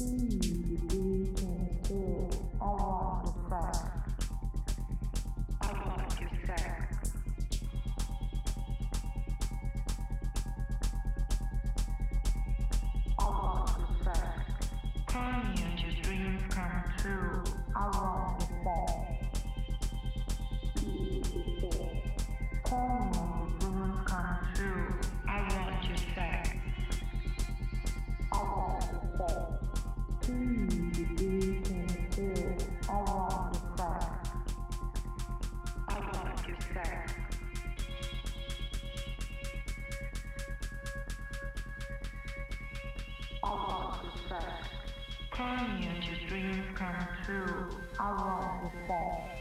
Mm. to Alone oh, Before.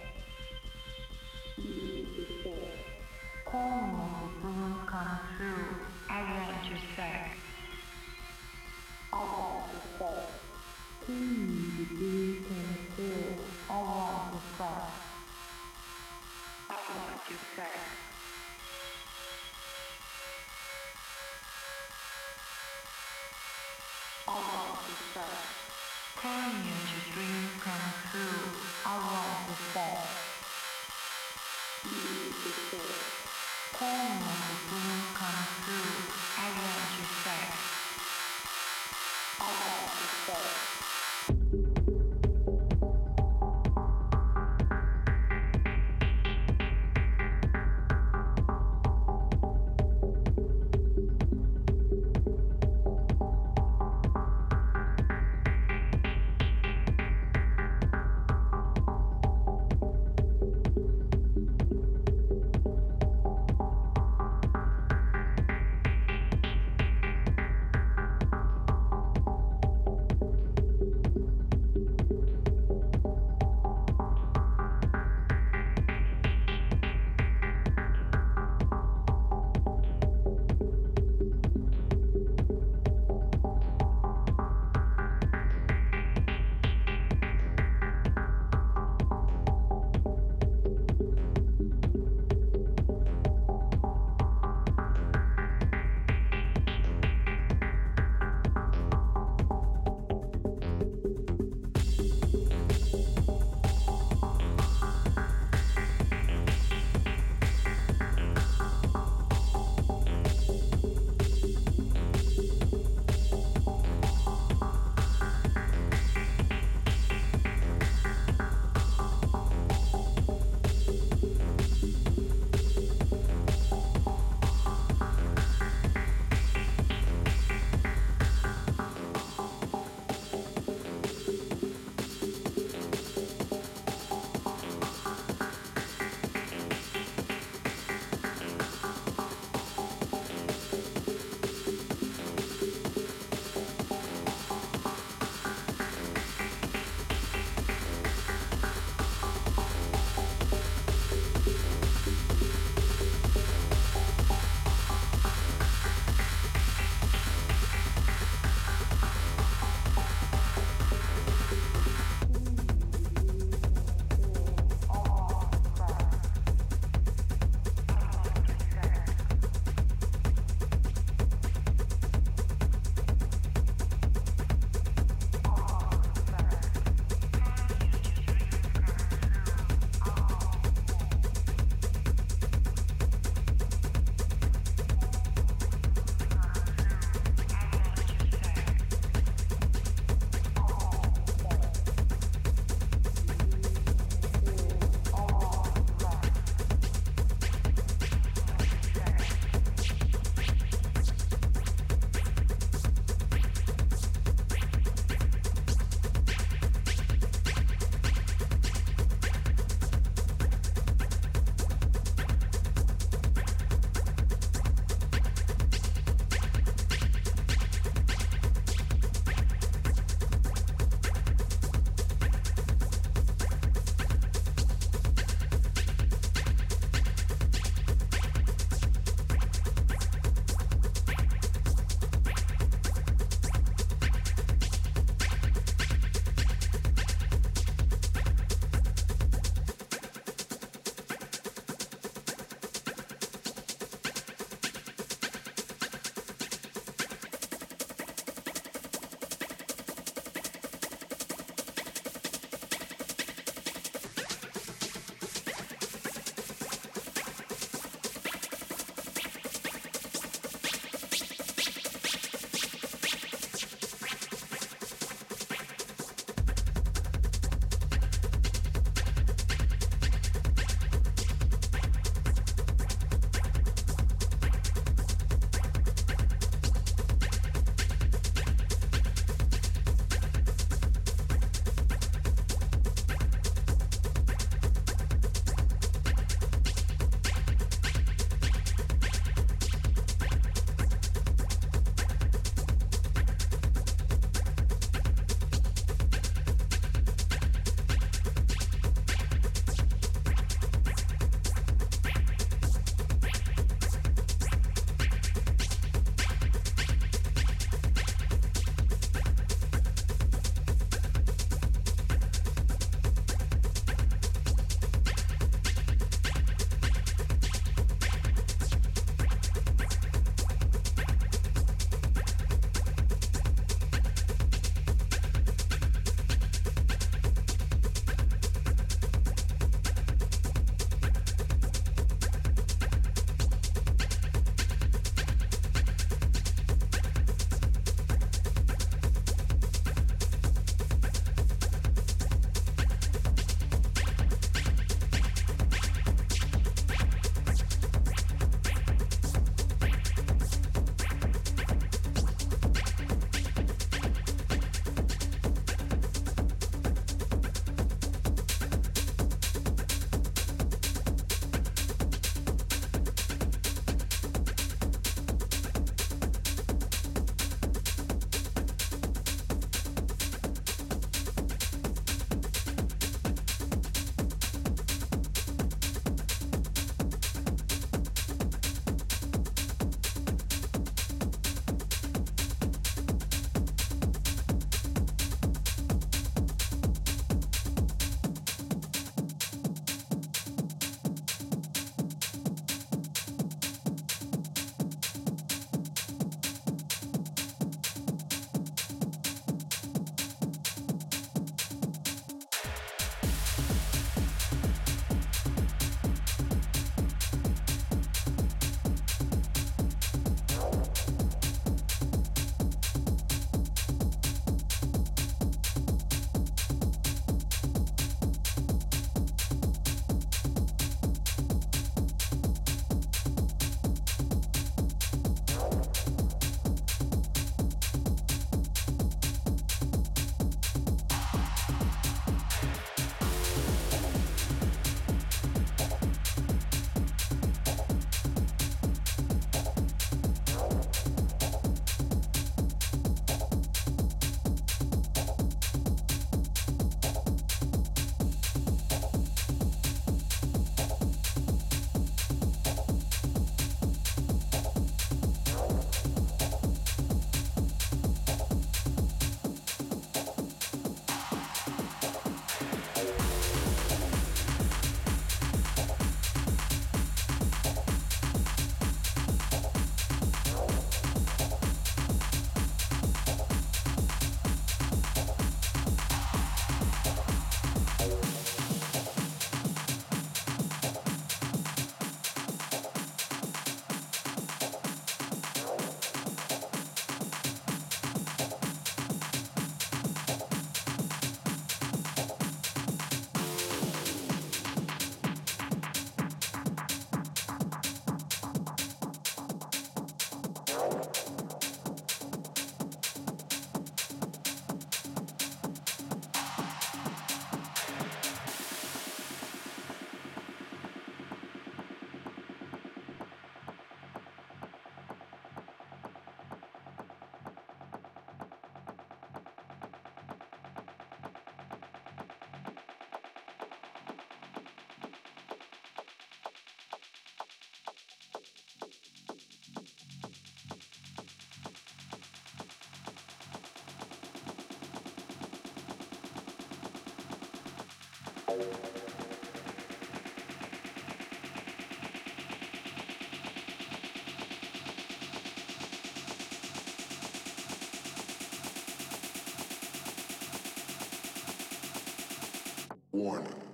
One.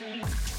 Please.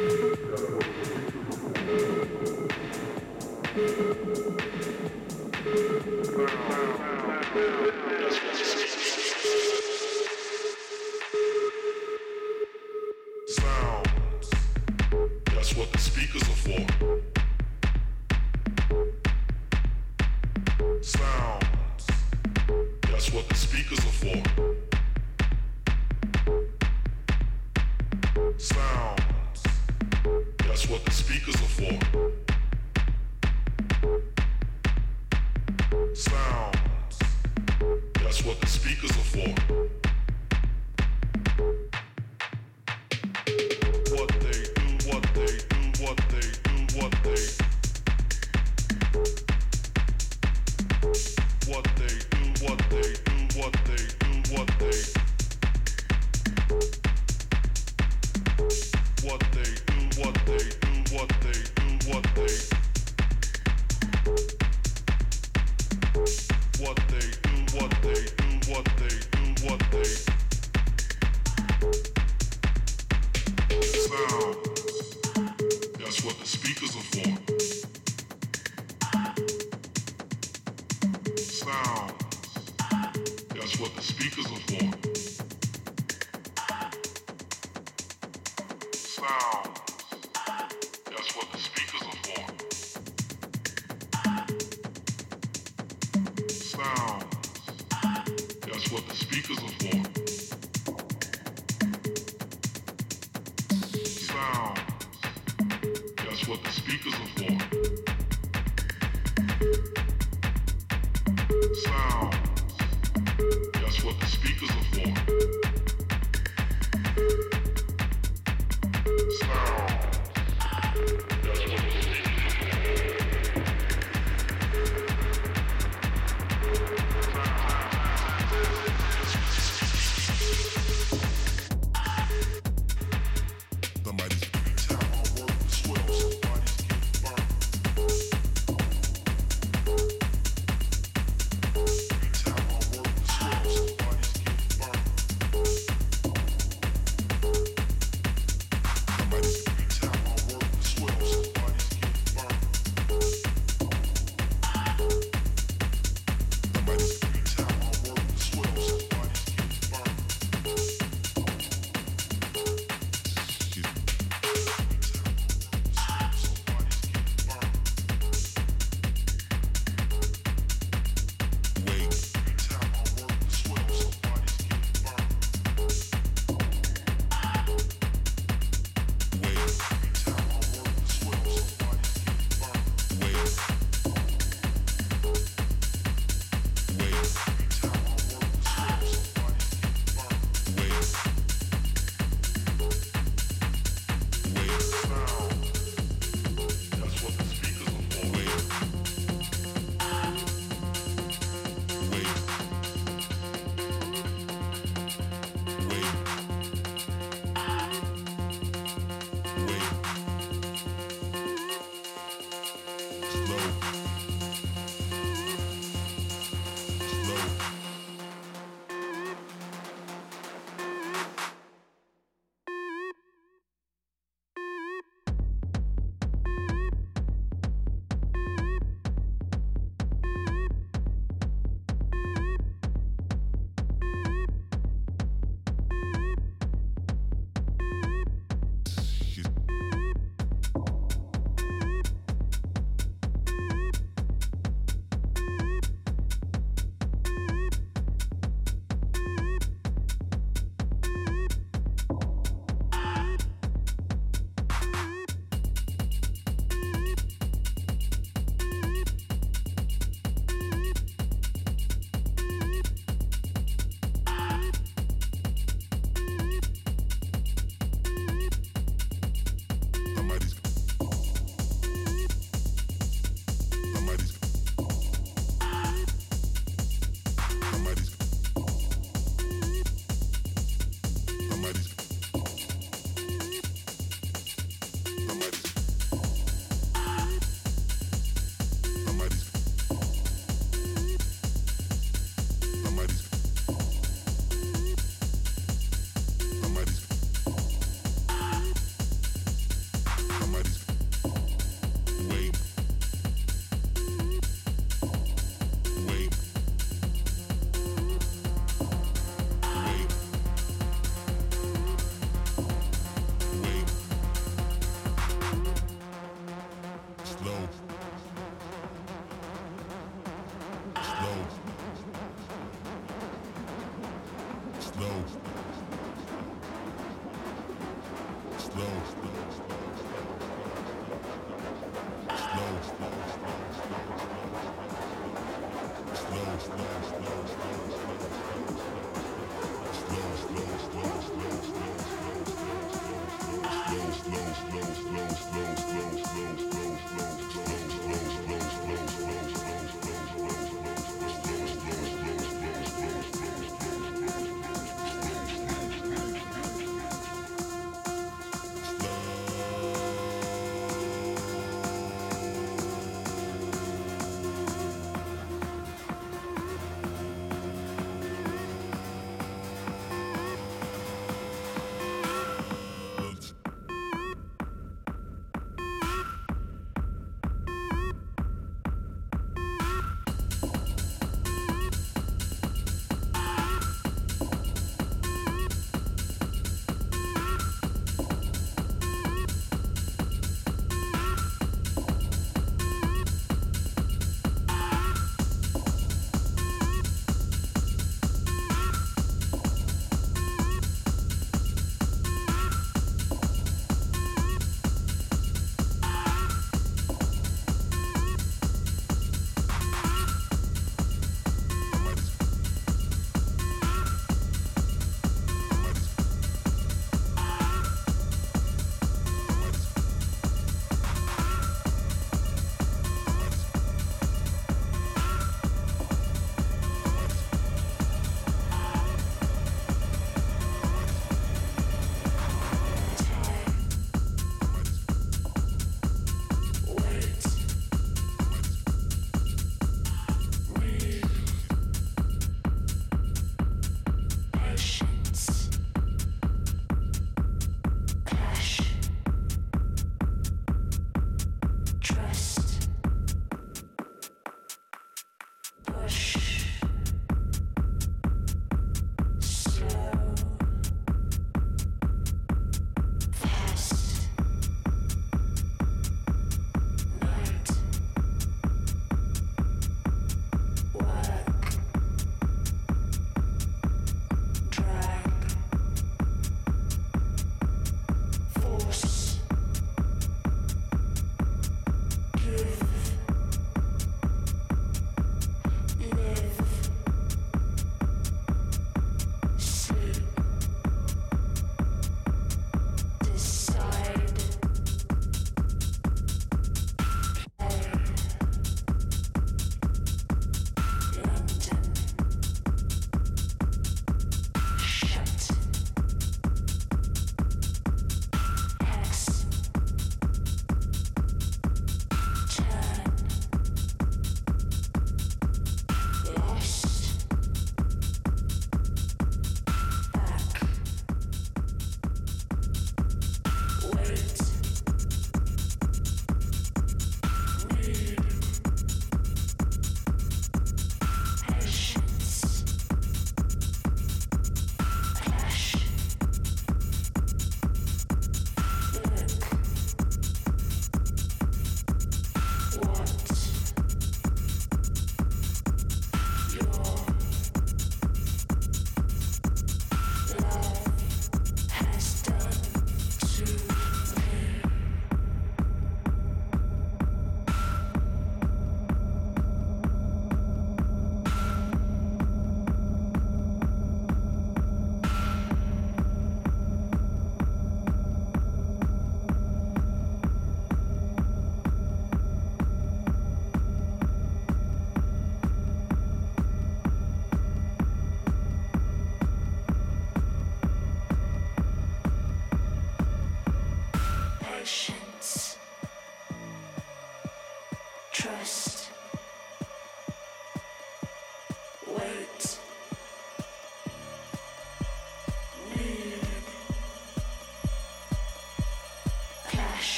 Thank you.